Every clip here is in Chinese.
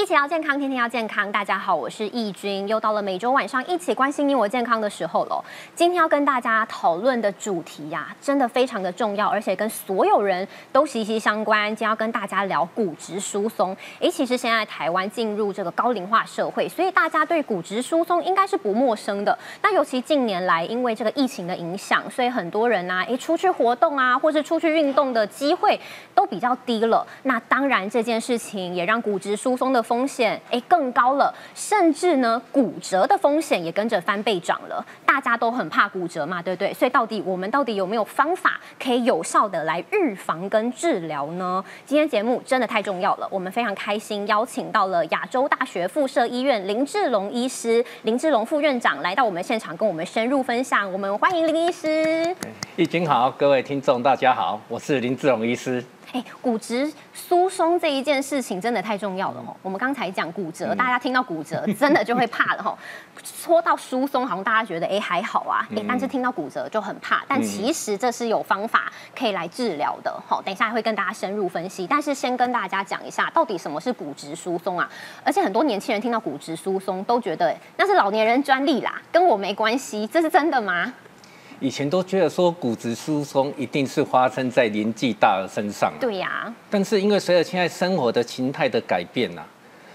一起要健康，天天要健康。大家好，我是易君，又到了每周晚上一起关心你我健康的时候了。今天要跟大家讨论的主题呀，真的非常的重要，而且跟所有人都息息相关。今天要跟大家聊骨质疏松。诶，其实现在台湾进入这个高龄化社会，所以大家对骨质疏松应该是不陌生的。那尤其近年来，因为这个疫情的影响，所以很多人呢，诶，出去活动啊，或是出去运动的机会都比较低了。那当然这件事情也让骨质疏松的风险哎更高了，甚至呢骨折的风险也跟着翻倍涨了。大家都很怕骨折嘛，对不对？所以到底我们到底有没有方法可以有效的来预防跟治疗呢？今天节目真的太重要了，我们非常开心邀请到了亚洲大学附设医院林志龙医师、林志龙副院长来到我们现场跟我们深入分享。我们欢迎林医师。易君好，各位听众大家好，我是林志龙医师。哎，骨质疏松这一件事情真的太重要了哦。我们刚才讲骨折，大家听到骨折 真的就会怕了哈。说到疏松，好像大家觉得哎还好啊，哎，但是听到骨折就很怕。但其实这是有方法可以来治疗的。好，等一下会跟大家深入分析。但是先跟大家讲一下，到底什么是骨质疏松啊？而且很多年轻人听到骨质疏松都觉得那是老年人专利啦，跟我没关系。这是真的吗？以前都觉得说骨质疏松一定是发生在年纪大的身上，对呀。但是因为随着现在生活的形态的改变呐，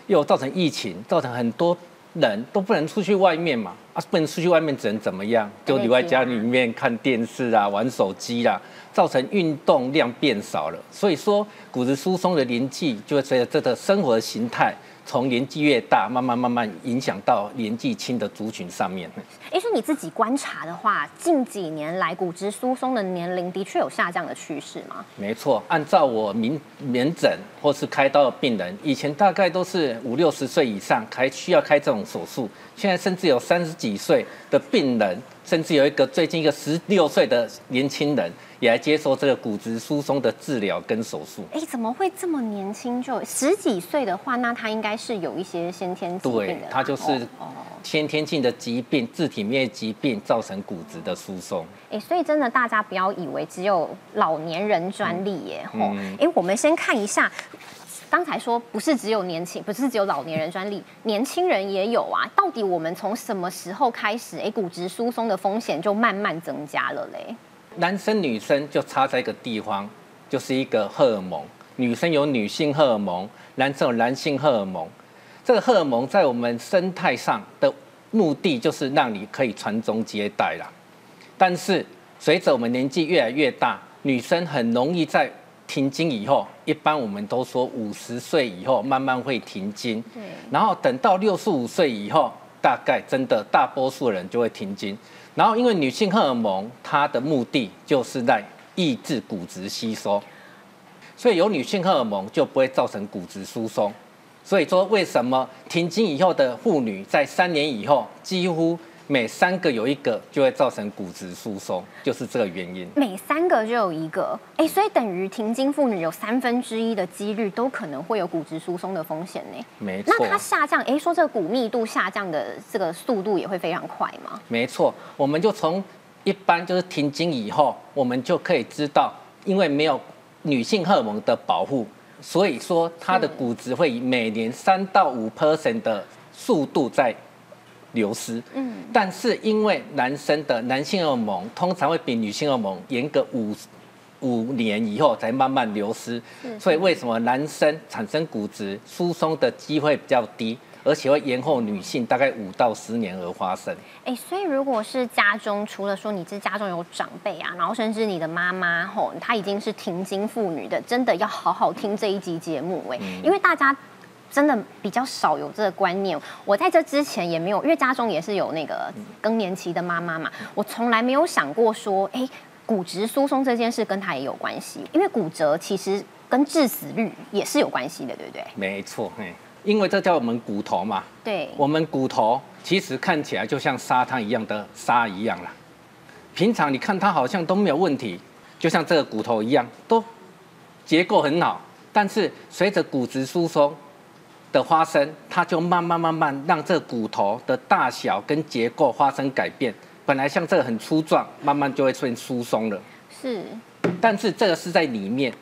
又造成疫情，造成很多人都不能出去外面嘛，啊，不能出去外面只能怎么样？就留在家里面看电视啊，玩手机啦，造成运动量变少了。所以说骨质疏松的年纪就会随着这个生活的形态。从年纪越大，慢慢慢慢影响到年纪轻的族群上面。哎，说你自己观察的话，近几年来骨质疏松的年龄的确有下降的趋势吗？没错，按照我门门诊或是开刀的病人，以前大概都是五六十岁以上开需要开这种手术，现在甚至有三十几岁的病人。甚至有一个最近一个十六岁的年轻人也来接受这个骨质疏松的治疗跟手术。哎，怎么会这么年轻就十几岁的话，那他应该是有一些先天疾病的。对，他就是先天性的疾病，自体免疫疾病造成骨质的疏松。哎，所以真的大家不要以为只有老年人专利耶。吼，哎，我们先看一下。刚才说不是只有年轻，不是只有老年人专利，年轻人也有啊。到底我们从什么时候开始，哎，骨质疏松的风险就慢慢增加了嘞？男生女生就差在一个地方，就是一个荷尔蒙。女生有女性荷尔蒙，男生有男性荷尔蒙。这个荷尔蒙在我们生态上的目的就是让你可以传宗接代啦。但是随着我们年纪越来越大，女生很容易在停经以后，一般我们都说五十岁以后慢慢会停经，对。然后等到六十五岁以后，大概真的大多数人就会停经。然后因为女性荷尔蒙它的目的就是在抑制骨质吸收，所以有女性荷尔蒙就不会造成骨质疏松。所以说为什么停经以后的妇女在三年以后几乎？每三个有一个就会造成骨质疏松，就是这个原因。每三个就有一个，哎，所以等于停经妇女有三分之一的几率都可能会有骨质疏松的风险呢。没错。那它下降，哎，说这个骨密度下降的这个速度也会非常快吗？没错，我们就从一般就是停经以后，我们就可以知道，因为没有女性荷尔蒙的保护，所以说它的骨质会以每年三到五 percent 的速度在。流失，嗯，但是因为男生的男性荷尔蒙通常会比女性荷尔蒙严格五五年以后才慢慢流失，所以为什么男生产生骨质疏松的机会比较低，而且会延后女性大概五到十年而发生？哎，所以如果是家中除了说你这家中有长辈啊，然后甚至你的妈妈吼，她已经是停经妇女的，真的要好好听这一集节目哎，因为大家。真的比较少有这个观念。我在这之前也没有，因为家中也是有那个更年期的妈妈嘛，我从来没有想过说，哎，骨质疏松这件事跟她也有关系。因为骨折其实跟致死率也是有关系的，对不对？没错，嘿，因为这叫我们骨头嘛。对。我们骨头其实看起来就像沙滩一样的沙一样啦。平常你看它好像都没有问题，就像这个骨头一样，都结构很好。但是随着骨质疏松，的发生，它就慢慢慢慢让这骨头的大小跟结构发生改变。本来像这个很粗壮，慢慢就会出现疏松了。是，但是这个是在里面，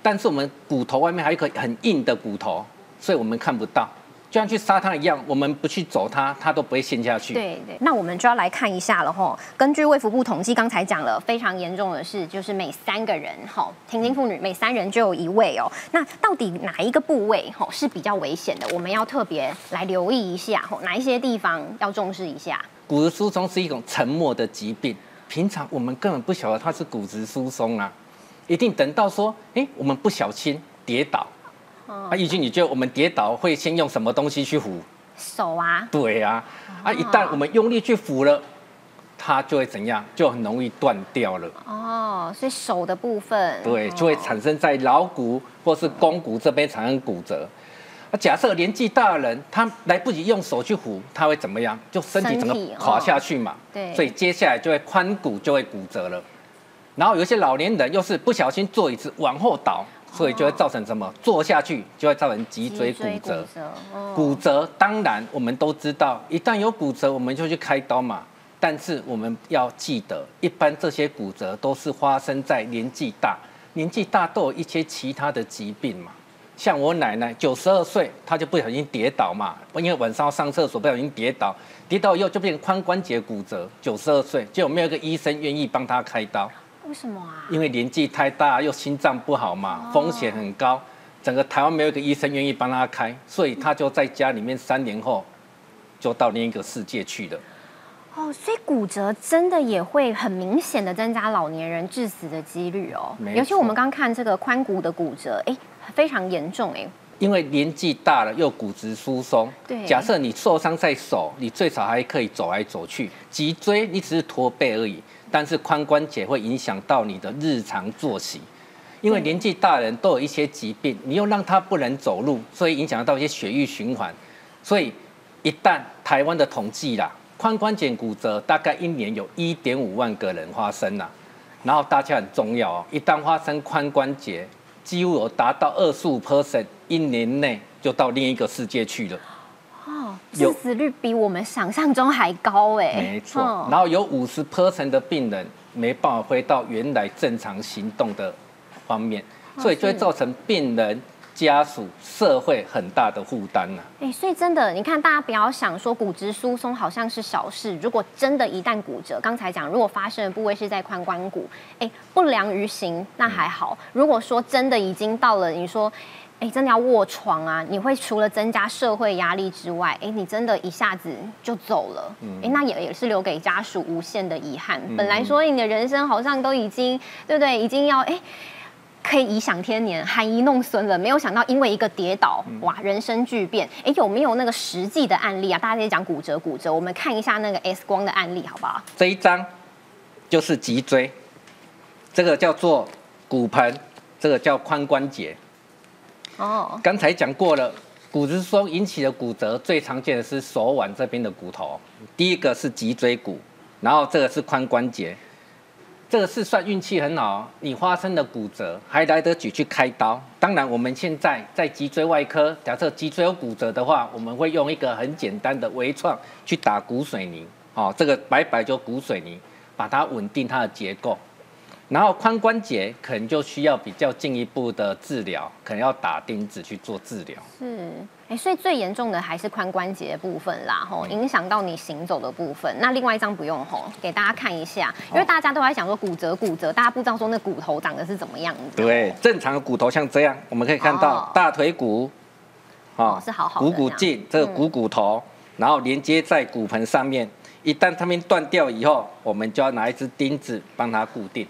但是我们骨头外面还有一个很硬的骨头，所以我们看不到。就像去沙滩一样，我们不去走它，它都不会陷下去。对对，那我们就要来看一下了哈。根据卫福部统计，刚才讲了非常严重的是，就是每三个人哈，停经妇女每三人就有一位哦。那到底哪一个部位哈是比较危险的？我们要特别来留意一下哈，哪一些地方要重视一下？骨质疏松是一种沉默的疾病，平常我们根本不晓得它是骨质疏松啊，一定等到说，哎，我们不小心跌倒。啊，易军，你觉得我们跌倒会先用什么东西去扶？手啊。对啊，啊，一旦我们用力去扶了，它就会怎样？就很容易断掉了。哦，所以手的部分。对，就会产生在桡骨或是肱骨这边产生骨折。那假设年纪大的人，他来不及用手去扶，他会怎么样？就身体整个垮下去嘛。对。所以接下来就会髋骨就会骨折了。然后有一些老年人又是不小心坐椅子往后倒。所以就会造成什么？坐下去就会造成脊椎骨折。骨折，当然我们都知道，一旦有骨折，我们就去开刀嘛。但是我们要记得，一般这些骨折都是发生在年纪大，年纪大都有一些其他的疾病嘛。像我奶奶九十二岁，她就不小心跌倒嘛，因为晚上要上厕所不小心跌倒，跌倒以后就变成髋关节骨折。九十二岁，就有没有一个医生愿意帮她开刀？为什么啊？因为年纪太大，又心脏不好嘛，风险很高。整个台湾没有一个医生愿意帮他开，所以他就在家里面三年后，就到另一个世界去了。哦，所以骨折真的也会很明显的增加老年人致死的几率哦。尤其我们刚看这个髋骨的骨折，哎，非常严重哎。因为年纪大了又骨质疏松，对。假设你受伤在手，你最少还可以走来走去；脊椎你只是驼背而已。但是髋关节会影响到你的日常作息，因为年纪大人都有一些疾病，你又让他不能走路，所以影响到一些血液循环。所以一旦台湾的统计啦，髋关节骨折大概一年有一点五万个人发生啦。然后大家很重要哦，一旦发生髋关节，几乎有达到二十五 percent，一年内就到另一个世界去了。致死率比我们想象中还高哎，没错。然后有五十 percent 的病人没办法回到原来正常行动的方面，所以就会造成病人家属、社会很大的负担呐。哎，所以真的，你看大家不要想说骨质疏松好像是小事，如果真的一旦骨折，刚才讲如果发生的部位是在髋关骨，哎，不良于行那还好。如果说真的已经到了，你说。哎，真的要卧床啊！你会除了增加社会压力之外，哎，你真的一下子就走了，哎，那也也是留给家属无限的遗憾。本来说你的人生好像都已经，对不对？已经要哎，可以颐享天年、含饴弄孙了，没有想到因为一个跌倒，哇，人生巨变。哎，有没有那个实际的案例啊？大家在讲骨折，骨折，我们看一下那个 X 光的案例，好不好？这一张就是脊椎，这个叫做骨盆，这个叫髋关节。哦，刚才讲过了，骨质疏松引起的骨折最常见的是手腕这边的骨头，第一个是脊椎骨，然后这个是髋关节，这个是算运气很好，你发生的骨折还来得及去开刀。当然，我们现在在脊椎外科，假设脊椎有骨折的话，我们会用一个很简单的微创去打骨水泥，哦，这个白白就骨水泥，把它稳定它的结构。然后髋关节可能就需要比较进一步的治疗，可能要打钉子去做治疗。是，哎，所以最严重的还是髋关节部分啦，吼，影响到你行走的部分。那另外一张不用吼，给大家看一下，因为大家都在想说骨折骨折，大家不知道说那骨头长得是怎么样子。对，正常的骨头像这样，我们可以看到大腿骨，哦，是好好股骨颈这个股骨头，然后连接在骨盆上面，一旦它们断掉以后，我们就要拿一支钉子帮它固定。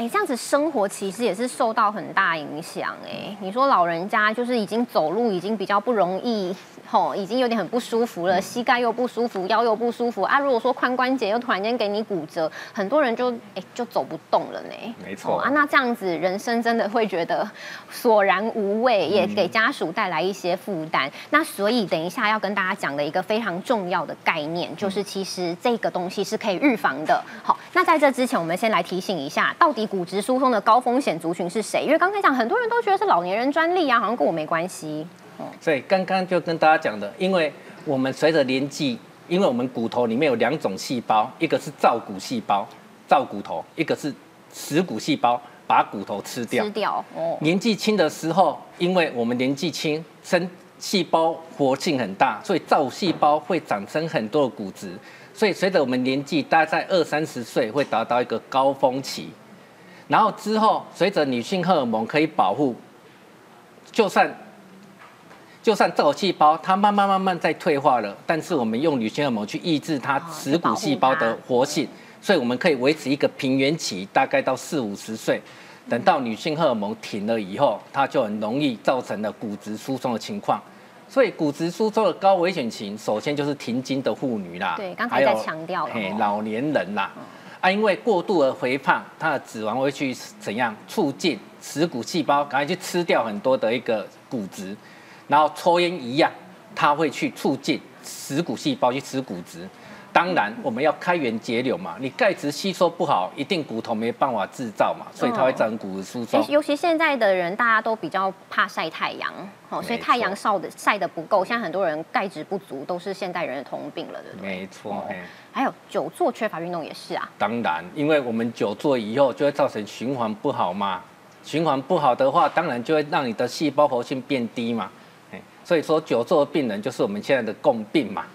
哎，这样子生活其实也是受到很大影响哎。你说老人家就是已经走路已经比较不容易。吼，已经有点很不舒服了，膝盖又不舒服，腰又不舒服啊。如果说髋关节又突然间给你骨折，很多人就哎就走不动了呢。没错啊，那这样子人生真的会觉得索然无味，也给家属带来一些负担。那所以等一下要跟大家讲的一个非常重要的概念，就是其实这个东西是可以预防的。好，那在这之前，我们先来提醒一下，到底骨质疏松的高风险族群是谁？因为刚才讲很多人都觉得是老年人专利啊，好像跟我没关系。所以刚刚就跟大家讲的，因为我们随着年纪，因为我们骨头里面有两种细胞，一个是造骨细胞，造骨头；一个是食骨细胞，把骨头吃掉。吃掉。哦。年纪轻的时候，因为我们年纪轻，身细胞活性很大，所以造骨细胞会产生很多的骨质。所以随着我们年纪大概在二三十岁会达到一个高峰期，然后之后随着女性荷尔蒙可以保护，就算就算造骨细胞它慢慢慢慢在退化了，但是我们用女性荷尔蒙去抑制它耻骨细胞的活性，所以我们可以维持一个平原期，大概到四五十岁。等到女性荷尔蒙停了以后，它就很容易造成了骨质疏松的情况。所以骨质疏松的高危险型，首先就是停经的妇女啦，对，刚才在强调了，老年人啦，啊，因为过度的肥胖，它的脂肪会去怎样促进耻骨细胞，赶快去吃掉很多的一个骨质，然后抽烟一样，它会去促进耻骨细胞去吃骨质。当然，我们要开源节流嘛。你钙质吸收不好，一定骨头没办法制造嘛，所以它会造成骨质疏松。尤其现在的人，大家都比较怕晒太阳，哦，所以太阳晒的晒的不够，现在很多人钙质不足，都是现代人的通病了，对不对？没错，还有久坐缺乏运动也是啊。当然，因为我们久坐以后，就会造成循环不好嘛。循环不好的话，当然就会让你的细胞活性变低嘛。哎，所以说久坐的病人就是我们现在的共病嘛。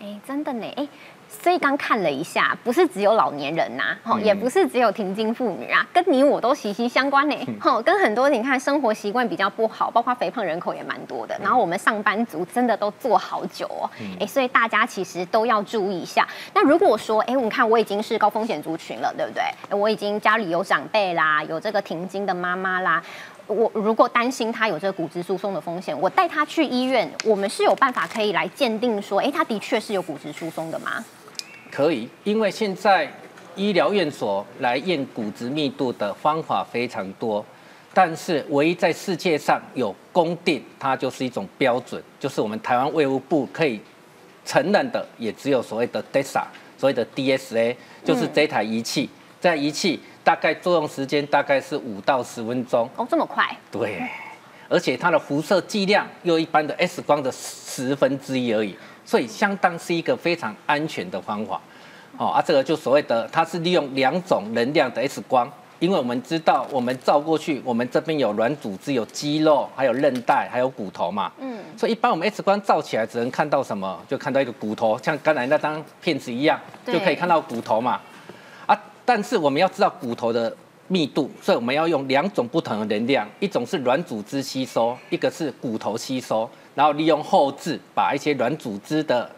哎，真的呢，哎。所以刚看了一下，不是只有老年人呐，吼，也不是只有停经妇女啊，跟你我都息息相关呢，吼，跟很多你看生活习惯比较不好，包括肥胖人口也蛮多的，然后我们上班族真的都坐好久哦，哎，所以大家其实都要注意一下。那如果说，哎，我看我已经是高风险族群了，对不对？我已经家里有长辈啦，有这个停经的妈妈啦。我如果担心他有这个骨质疏松的风险，我带他去医院，我们是有办法可以来鉴定说，哎，他的确是有骨质疏松的吗？可以，因为现在医疗院所来验骨质密度的方法非常多，但是唯一在世界上有公定，它就是一种标准，就是我们台湾卫务部可以承认的，也只有所谓的 DESA，所谓的 DSA，就是这台仪器，在仪器。大概作用时间大概是五到十分钟哦，这么快？对，而且它的辐射剂量又一般的 X 光的十分之一而已，所以相当是一个非常安全的方法。哦啊，这个就所谓的它是利用两种能量的 X 光，因为我们知道我们照过去，我们这边有软组织、有肌肉、还有韧带、还有骨头嘛。嗯。所以一般我们 X 光照起来只能看到什么？就看到一个骨头，像刚才那张片子一样，就可以看到骨头嘛。啊但是我们要知道骨头的密度，所以我们要用两种不同的能量，一种是软组织吸收，一个是骨头吸收，然后利用后置把一些软组织的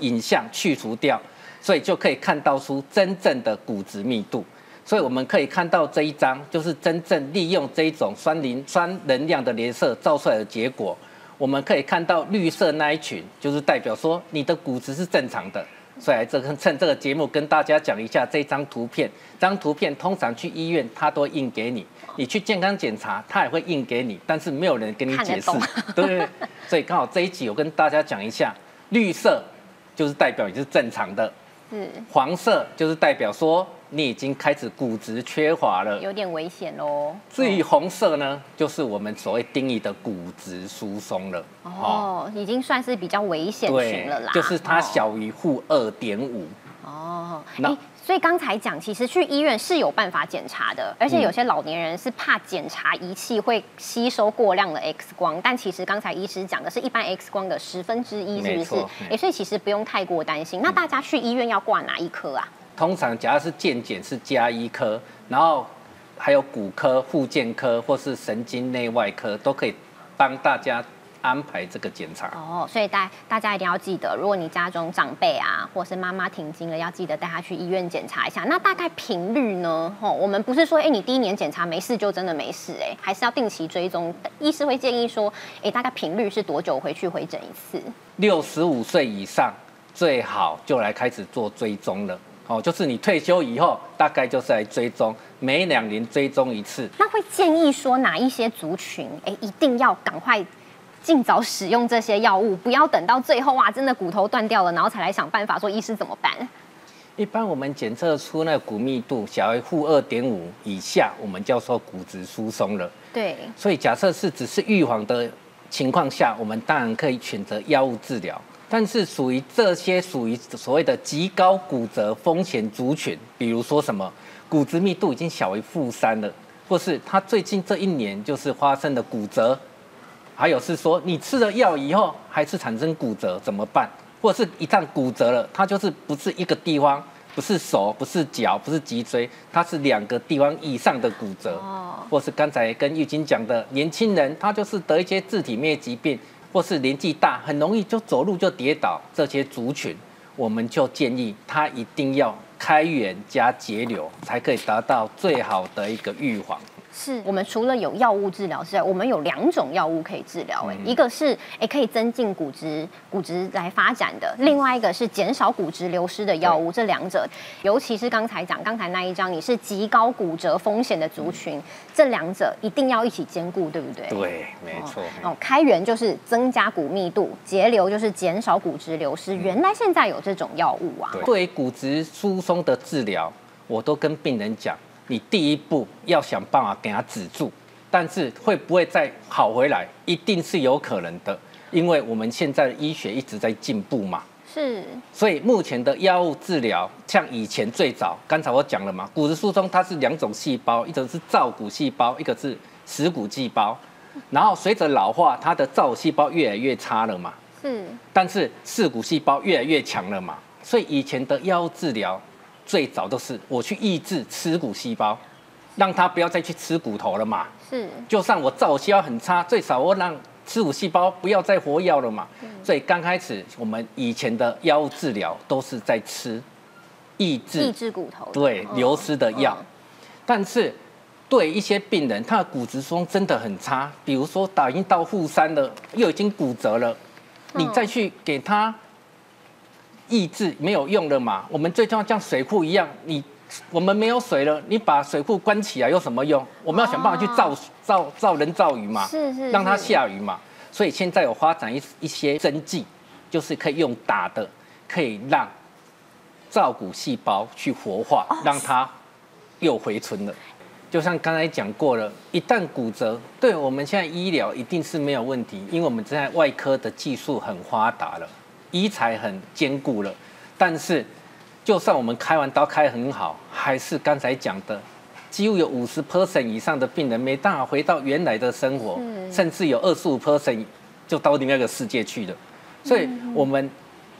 影像去除掉，所以就可以看到出真正的骨质密度。所以我们可以看到这一张，就是真正利用这一种酸磷酸能量的连射照出来的结果。我们可以看到绿色那一群，就是代表说你的骨质是正常的。所以，这趁这个节目跟大家讲一下这张图片。这张图片通常去医院，他都印给你；你去健康检查，他也会印给你。但是没有人跟你解释，对。所以刚好这一集我跟大家讲一下，绿色就是代表你是正常的，是黄色就是代表说。你已经开始骨质缺乏了，有点危险喽。至于红色呢，就是我们所谓定义的骨质疏松了。哦，已经算是比较危险型了啦。就是它小于负二点五。哦，那所以刚才讲，其实去医院是有办法检查的，而且有些老年人是怕检查仪器会吸收过量的 X 光，但其实刚才医师讲的是一般 X 光的十分之一，是不是？哎，所以其实不用太过担心。那大家去医院要挂哪一科啊？通常，假如是健检是加医科，然后还有骨科、附健科或是神经内外科，都可以帮大家安排这个检查。哦，所以大大家一定要记得，如果你家中长辈啊，或是妈妈停经了，要记得带她去医院检查一下。那大概频率呢？哦，我们不是说，哎，你第一年检查没事就真的没事，哎，还是要定期追踪。医师会建议说，哎，大概频率是多久回去回诊一次？六十五岁以上最好就来开始做追踪了。哦，就是你退休以后，大概就是来追踪，每两年追踪一次。那会建议说哪一些族群，哎，一定要赶快尽早使用这些药物，不要等到最后哇，真的骨头断掉了，然后才来想办法说医师怎么办？一般我们检测出那骨密度小于负二点五以下，我们叫做骨质疏松了。对。所以假设是只是预防的情况下，我们当然可以选择药物治疗。但是属于这些属于所谓的极高骨折风险族群，比如说什么骨质密度已经小于负三了，或是他最近这一年就是发生的骨折，还有是说你吃了药以后还是产生骨折怎么办？或者是一旦骨折了，它就是不是一个地方，不是手，不是脚，不是脊椎，它是两个地方以上的骨折。哦，或是刚才跟玉晶讲的年轻人，他就是得一些自体免疫疾病，或是年纪大，很容易就走路就跌倒，这些族群，我们就建议他一定要开源加节流，才可以达到最好的一个预防。是我们除了有药物治疗之外，我们有两种药物可以治疗。哎，一个是哎可以增进骨质骨质来发展的，另外一个是减少骨质流失的药物。这两者，尤其是刚才讲刚才那一张，你是极高骨折风险的族群，这两者一定要一起兼顾，对不对？对，没错。哦，开源就是增加骨密度，节流就是减少骨质流失。原来现在有这种药物啊。对骨质疏松的治疗，我都跟病人讲。你第一步要想办法给它止住，但是会不会再好回来，一定是有可能的，因为我们现在的医学一直在进步嘛。是。所以目前的药物治疗，像以前最早，刚才我讲了嘛，骨质疏松它是两种细胞，一种是造骨细胞，一个是蚀骨细胞，然后随着老化，它的造骨细胞越来越差了嘛。是。但是蚀骨细胞越来越强了嘛，所以以前的药物治疗。最早都是我去抑制吃骨细胞，让它不要再去吃骨头了嘛。是，就算我造细胞很差，最少我让吃骨细胞不要再活药了嘛。所以刚开始我们以前的药物治疗都是在吃抑制抑制骨头对流失的药，但是对一些病人他的骨质疏松真的很差，比如说打印到负三了，又已经骨折了，你再去给他。抑制没有用的嘛，我们最重要像水库一样，你我们没有水了，你把水库关起来有什么用？我们要想办法去造造造人造雨嘛，是是，让它下雨嘛。所以现在有发展一一些针剂，就是可以用打的，可以让造骨细胞去活化，让它又回春了。就像刚才讲过了，一旦骨折，对我们现在医疗一定是没有问题，因为我们现在外科的技术很发达了。医材很坚固了，但是就算我们开完刀开很好，还是刚才讲的，几乎有五十 percent 以上的病人没办法回到原来的生活，甚至有二十五 percent 就到另外一个世界去了。所以，我们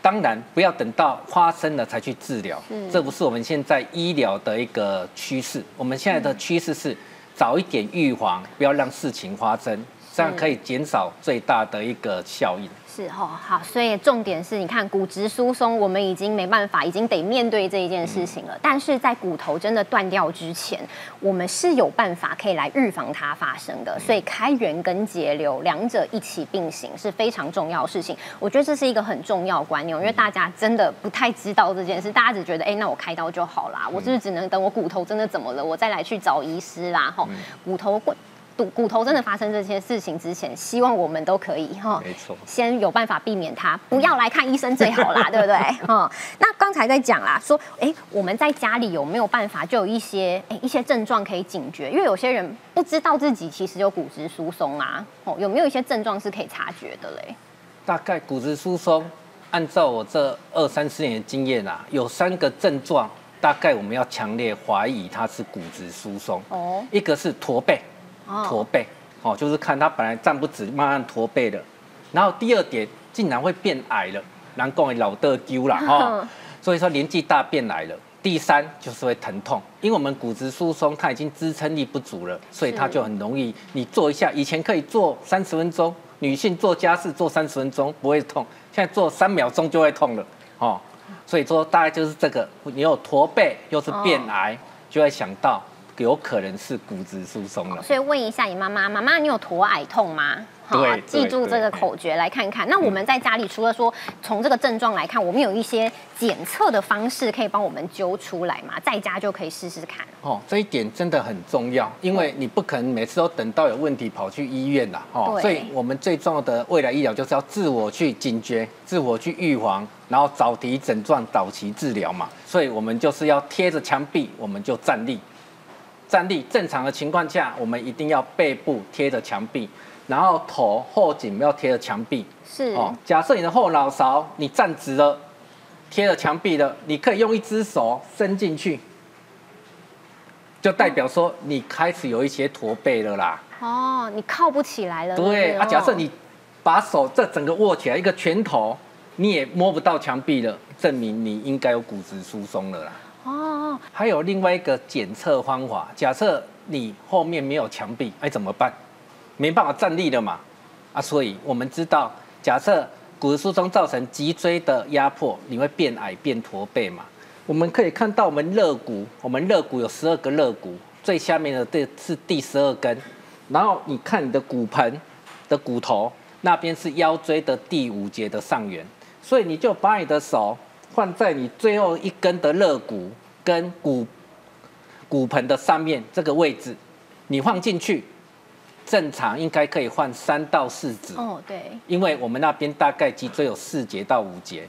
当然不要等到发生了才去治疗，这不是我们现在医疗的一个趋势。我们现在的趋势是早一点预防，不要让事情发生，这样可以减少最大的一个效应。是哦，好，所以重点是你看骨质疏松，我们已经没办法，已经得面对这一件事情了。但是在骨头真的断掉之前，我们是有办法可以来预防它发生的。所以开源跟节流两者一起并行是非常重要的事情。我觉得这是一个很重要观念，因为大家真的不太知道这件事，大家只觉得哎，那我开刀就好啦，我是不是只能等我骨头真的怎么了，我再来去找医师啦？哈，骨头骨骨头真的发生这些事情之前，希望我们都可以哈，没错，先有办法避免它，不要来看医生最好啦，对不对？哈，那刚才在讲啦，说哎，我们在家里有没有办法就有一些哎一些症状可以警觉？因为有些人不知道自己其实有骨质疏松啊，哦，有没有一些症状是可以察觉的嘞？大概骨质疏松，按照我这二三十年的经验啊，有三个症状，大概我们要强烈怀疑它是骨质疏松。哦，一个是驼背。驼背，哦，就是看他本来站不直，慢慢驼背的。然后第二点，竟然会变矮了，难怪老得丢了哈。所以说年纪大变矮了。第三就是会疼痛，因为我们骨质疏松，它已经支撑力不足了，所以它就很容易。你做一下，以前可以做三十分钟，女性做家事做三十分钟不会痛，现在做三秒钟就会痛了，哦。所以说大概就是这个，你有驼背又是变矮，就会想到。有可能是骨质疏松了，所以问一下你妈妈，妈妈你有驼矮痛吗？好，记住这个口诀来看看。那我们在家里除了说从这个症状来看，我们有一些检测的方式可以帮我们揪出来嘛？在家就可以试试看。哦，这一点真的很重要，因为你不可能每次都等到有问题跑去医院啦。哦，所以我们最重要的未来医疗就是要自我去警觉、自我去预防，然后早提诊断、早期治疗嘛。所以我们就是要贴着墙壁，我们就站立。站立正常的情况下，我们一定要背部贴着墙壁，然后头后颈要贴着墙壁。是哦，假设你的后脑勺你站直了，贴着墙壁的，你可以用一只手伸进去，就代表说你开始有一些驼背了啦。哦，你靠不起来了。对啊，哦假设你把手这整个握起来一个拳头，你也摸不到墙壁了，证明你应该有骨质疏松了啦。哦，还有另外一个检测方法，假设你后面没有墙壁，哎怎么办？没办法站立了嘛，啊，所以我们知道，假设骨质疏松造成脊椎的压迫，你会变矮变驼背嘛。我们可以看到我们肋骨，我们肋骨有十二个肋骨，最下面的这是第十二根，然后你看你的骨盆的骨头那边是腰椎的第五节的上缘，所以你就把你的手放在你最后一根的肋骨跟骨骨盆的上面这个位置，你放进去，正常应该可以换三到四指。哦，对，因为我们那边大概脊椎有四节到五节，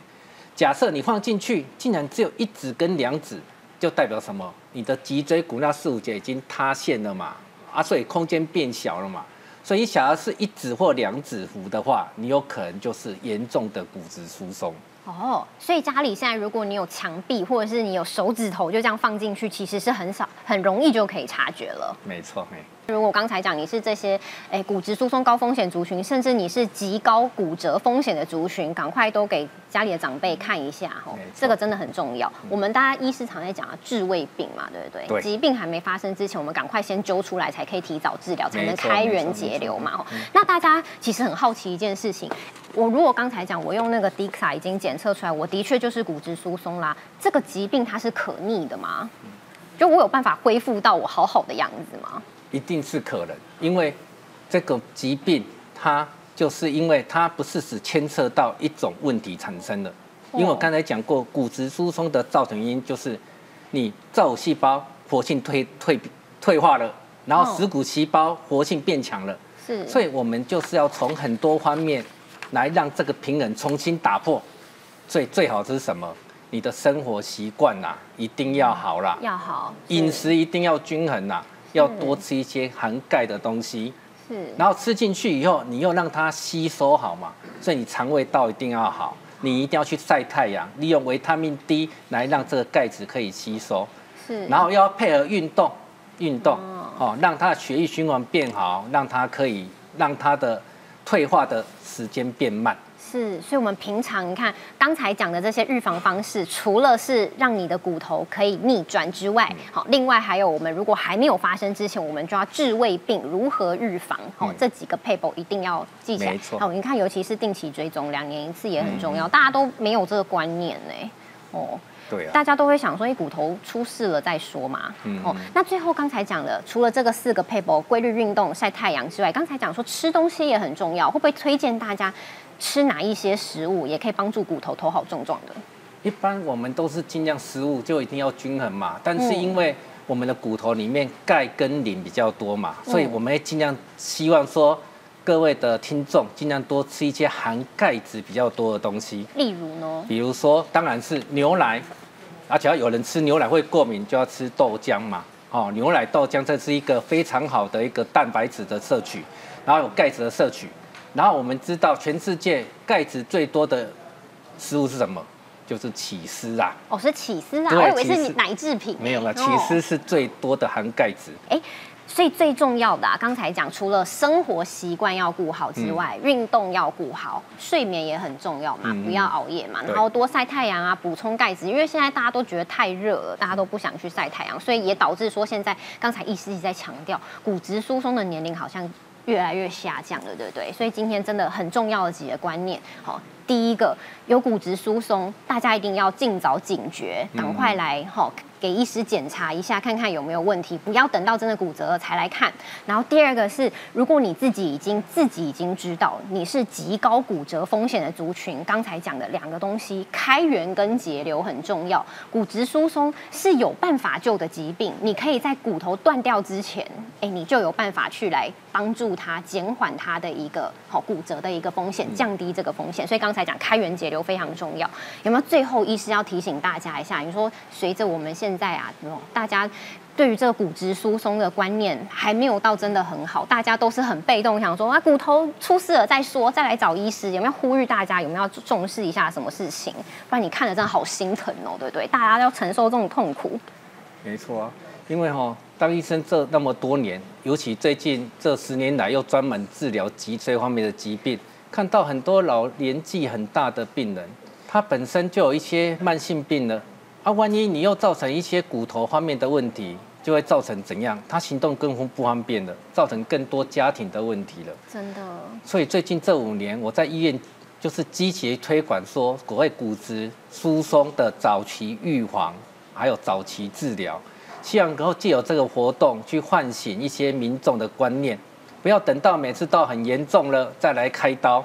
假设你放进去，竟然只有一指跟两指，就代表什么？你的脊椎骨那四五节已经塌陷了嘛，啊，所以空间变小了嘛。所以，想要是一指或两指幅的话，你有可能就是严重的骨质疏松。哦，所以家里现在如果你有墙壁或者是你有手指头就这样放进去，其实是很少很容易就可以察觉了。没错，没如果我刚才讲你是这些诶骨质疏松高风险族群，甚至你是极高骨折风险的族群，赶快都给家里的长辈看一下哈这个真的很重要。我们大家医师常在讲啊，治未病嘛，对不对？对疾病还没发生之前，我们赶快先揪出来，才可以提早治疗，才能开源节流嘛。哦那大家其实很好奇一件事情，我如果刚才讲我用那个 DIXA 已经检测出来，我的确就是骨质疏松啦，这个疾病它是可逆的吗？就我有办法恢复到我好好的样子吗？一定是可能，因为这个疾病它就是因为它不是只牵涉到一种问题产生的，因为我刚才讲过，骨质疏松的造成原因就是你造骨细胞活性退退退化了，然后死骨细胞活性变强了，是，所以我们就是要从很多方面来让这个平衡重新打破。最最好是什么？你的生活习惯呐，一定要好啦。要好饮食一定要均衡呐、要多吃一些含钙的东西，是。然后吃进去以后，你又让它吸收好嘛，所以你肠胃道一定要好，你一定要去晒太阳，利用维他命 D 来让这个钙质可以吸收，是，然后要配合运动，运动哦。哦，让它的血液循环变好，让它可以让它的退化的时间变慢。是，所以我们平常你看刚才讲的这些预防方式，除了是让你的骨头可以逆转之外，嗯好，另外还有我们如果还没有发生之前，我们就要治胃病，如何预防？好，嗯这几个 paper 一定要记起来。没错好，你看，尤其是定期追踪，两年一次也很重嗯要，大家都没有这个观念呢。哦，对啊，大家都会想说，哎，骨头出事了再说嘛。嗯哦，那最后刚才讲了，除了这个四个配博规律运动、晒太阳之外，刚才讲说吃东西也很重要，会不会推荐大家吃哪一些食物，也可以帮助骨头头好壮壮的？一般我们都是尽量食物就一定要均衡嘛，但是嗯因为我们的骨头里面钙跟磷比较多嘛，嗯所以我们会尽量希望说各位的听众尽量多吃一些含钙质比较多的东西，例如呢？比如说当然是牛奶，而且要有人吃牛奶会过敏，就要吃豆浆嘛。哦，牛奶豆浆这是一个非常好的一个蛋白质的摄取，然后有钙质的摄取，然后我们知道全世界钙质最多的食物是什么？就是起司啊。哦，是起司啊，我以为是起司奶制品。没有了，哦起司是最多的含钙质。所以最重要的啊，刚才讲，除了生活习惯要顾好之外，运动要顾好，睡眠也很重要嘛，嗯不要熬夜嘛，然后多晒太阳啊，补充钙质。因为现在大家都觉得太热了，大家都不想去晒太阳，所以也导致说现在刚才医师一直在强调，骨质疏松的年龄好像越来越下降了，对不对？所以今天真的很重要的几个观念，好。第一个有骨质疏松，大家一定要尽早警觉，赶快来哈、给医师检查一下，看看有没有问题，不要等到真的骨折了才来看。然后第二个是，如果你自己已经自己已经知道你是极高骨折风险的族群，刚才讲的两个东西，开源跟节流很重要。骨质疏松是有办法救的疾病，你可以在骨头断掉之前，哎，你就有办法去来帮助它减缓它的一个好骨折的一个风险，降低这个风险。所以刚才来讲开源节流非常重要。有没有最后医师要提醒大家一下？你说随着我们现在啊，大家对于这个骨质疏松的观念还没有到真的很好，大家都是很被动，想说啊骨头出事了再说，再来找医师。有没有呼吁大家有没有要重视一下什么事情？不然你看了真的好心疼哦，对不对？大家要承受这种痛苦。没错啊，因为哈，当医生这那么多年，尤其最近这十年来，又专门治疗脊椎方面的疾病，看到很多老年纪很大的病人，他本身就有一些慢性病了，啊，万一你又造成一些骨头方面的问题，就会造成怎样？他行动更不方便了，造成更多家庭的问题了。真的。所以最近这五年，我在医院就是积极推广说，所谓骨质疏松的早期预防，还有早期治疗。希望能够借由这个活动去唤醒一些民众的观念，不要等到每次到很严重了再来开刀。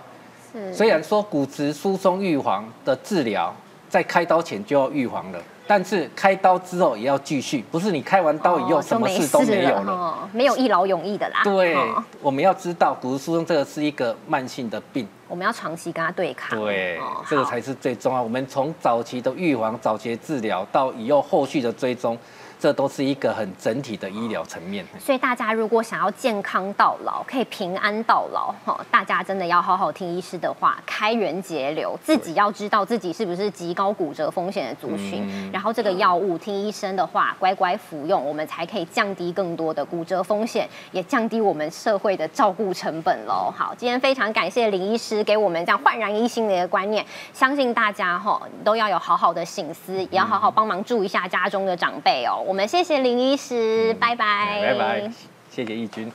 是，虽然说骨质疏松预防的治疗在开刀前就要预防了，但是开刀之后也要继续，不是你开完刀以后什么事都没有了，没有一劳永逸的啦。对，我们要知道骨质疏松这个是一个慢性的病，我们要长期跟它对抗。对，这个才是最重要。我们从早期的预防、早期治疗到以后后续的追踪。这都是一个很整体的医疗层面，所以大家如果想要健康到老，可以平安到老，哈，大家真的要好好听医师的话，开源节流，自己要知道自己是不是极高骨折风险的族群，然后这个药物听医生的话，乖乖服用，我们才可以降低更多的骨折风险，也降低我们社会的照顾成本喽。好，今天非常感谢林医师给我们这样焕然一新的一个观念，相信大家哈都要有好好的醒思，也要好好帮忙注意一下家中的长辈哦。我们谢谢林医师，拜拜。拜拜，谢谢义军。